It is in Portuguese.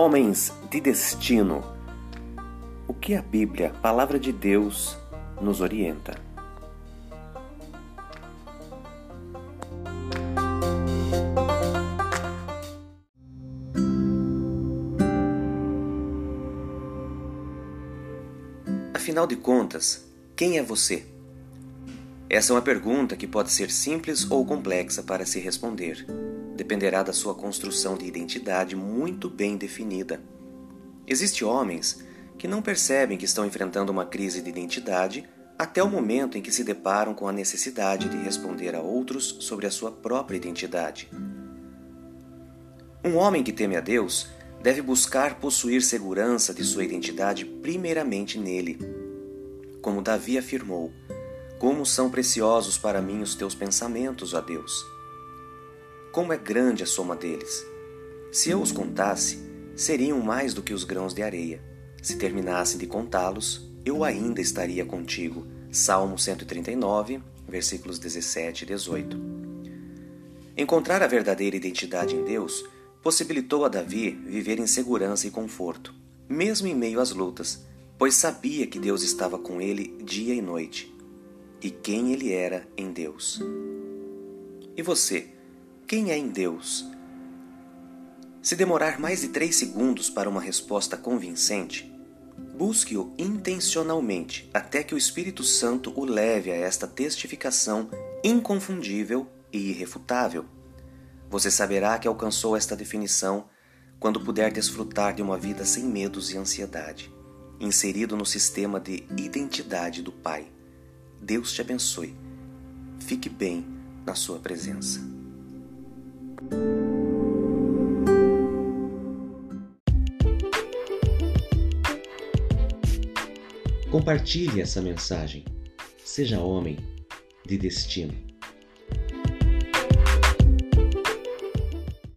Homens de destino. O que a Bíblia, palavra de Deus, nos orienta? Afinal de contas, quem é você? Essa é uma pergunta que pode ser simples ou complexa para se responder. Dependerá da sua construção de identidade muito bem definida. Existem homens que não percebem que estão enfrentando uma crise de identidade até o momento em que se deparam com a necessidade de responder a outros sobre a sua própria identidade. Um homem que teme a Deus deve buscar possuir segurança de sua identidade primeiramente nele. Como Davi afirmou, como são preciosos para mim os teus pensamentos, ó Deus! Como é grande a soma deles! Se eu os contasse, seriam mais do que os grãos de areia. Se terminasse de contá-los, eu ainda estaria contigo. Salmo 139, versículos 17 e 18. Encontrar a verdadeira identidade em Deus possibilitou a Davi viver em segurança e conforto, mesmo em meio às lutas, pois sabia que Deus estava com ele dia e noite e quem ele era em Deus. E você, quem é em Deus? Se demorar mais de três segundos para uma resposta convincente, busque-o intencionalmente até que o Espírito Santo o leve a esta testificação inconfundível e irrefutável. Você saberá que alcançou esta definição quando puder desfrutar de uma vida sem medos e ansiedade, inserido no sistema de identidade do Pai. Deus te abençoe. Fique bem na sua presença. Compartilhe essa mensagem. Seja homem de destino.